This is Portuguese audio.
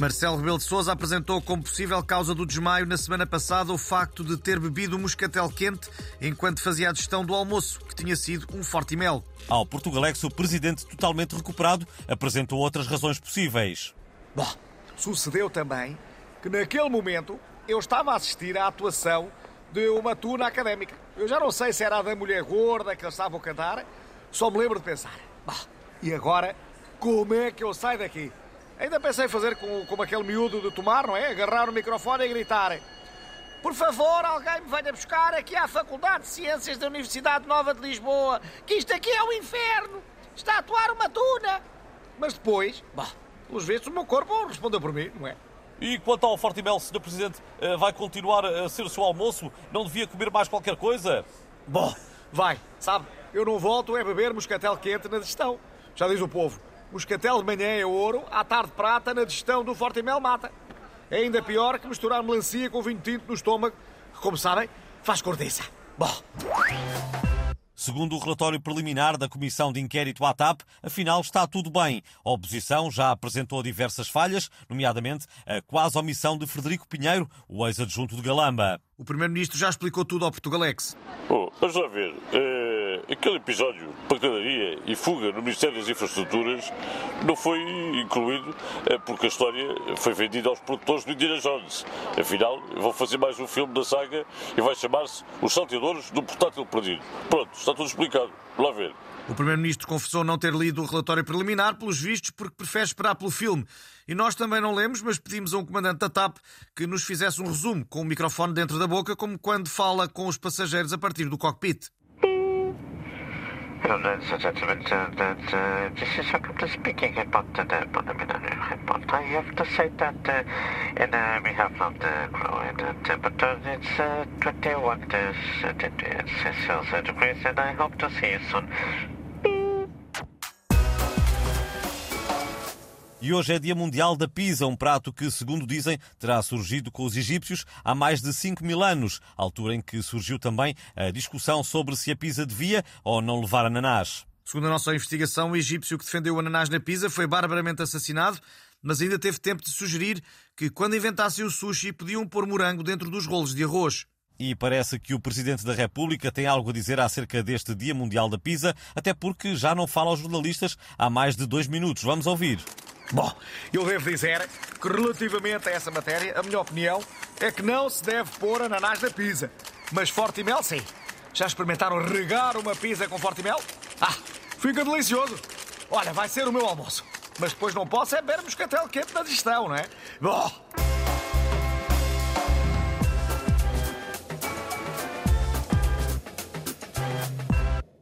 Marcelo Rebelo de Sousa apresentou como possível causa do desmaio na semana passada o facto de ter bebido um moscatel quente enquanto fazia a gestão do almoço, que tinha sido um forte mel. Ao Portugalex, o presidente totalmente recuperado apresentou outras razões possíveis. Bom, sucedeu também que naquele momento eu estava a assistir à atuação de uma tuna académica. Eu já não sei se era a da mulher gorda que eles estavam a cantar, só me lembro de pensar. Bah, e agora, como é que eu saio daqui? Ainda pensei fazer como, como aquele miúdo de tomar, não é? Agarrar o microfone e gritar: Por favor, alguém me venha buscar aqui à Faculdade de Ciências da Universidade Nova de Lisboa, que isto aqui é o inferno! Está a atuar uma tuna! Mas depois, bah, pelos vistos, o meu corpo respondeu por mim, não é? E quanto ao Fortimel, Sr. Presidente, eh, vai continuar a ser o seu almoço? Não devia comer mais qualquer coisa? Bom, vai, sabe, eu não volto a beber moscatel quente na digestão. Já diz o povo, Moscatel de manhã é ouro, à tarde prata, na digestão do Forte Mel mata. É ainda pior que misturar melancia com vinho tinto no estômago, que, como sabem, faz cordiça. Bom. Segundo o relatório preliminar da Comissão de Inquérito à TAP, afinal está tudo bem. A oposição já apresentou diversas falhas, nomeadamente a quase omissão de Frederico Pinheiro, o ex-adjunto de Galamba. O Primeiro-Ministro já explicou tudo ao Portugalex. Oh, vamos lá ver. Uh, aquele episódio pancadaria e fuga no Ministério das Infraestruturas não foi incluído uh, porque a história foi vendida aos produtores do Indiana Jones. Afinal, vão fazer mais um filme da saga e vai chamar-se Os Salteadores do Portátil Perdido. Pronto, está tudo explicado. Lá ver. O Primeiro-Ministro confessou não ter lido o relatório preliminar, pelos vistos, porque prefere esperar pelo filme. E nós também não lemos, mas pedimos a um comandante da TAP que nos fizesse um resumo com o microfone dentro da boca, como quando fala com os passageiros a partir do cockpit. Hello, ladies and gentlemen. Uh, that, uh, this is Sakata speaking about the preliminary report. I have to say that uh, in uh, behalf of the crew, and, uh, but uh, it's uh, 21 Celsius degrees, and I hope to see you soon. E hoje é Dia Mundial da Pizza, um prato que, segundo dizem, terá surgido com os egípcios há mais de 5 mil anos, altura em que surgiu também a discussão sobre se a pizza devia ou não levar ananás. Segundo a nossa investigação, o egípcio que defendeu o ananás na pizza foi barbaramente assassinado, mas ainda teve tempo de sugerir que, quando inventassem o sushi, podiam pôr morango dentro dos rolos de arroz. E parece que o Presidente da República tem algo a dizer acerca deste Dia Mundial da Pizza, até porque já não fala aos jornalistas há mais de dois minutos. Vamos ouvir. Bom, eu devo dizer que relativamente a essa matéria, a minha opinião é que não se deve pôr ananás na pizza. Mas forte mel, sim. Já experimentaram regar uma pizza com forte mel? Ah, fica delicioso. Olha, vai ser o meu almoço. Mas depois não posso é beber moscatel quente na digestão, não é? Bom...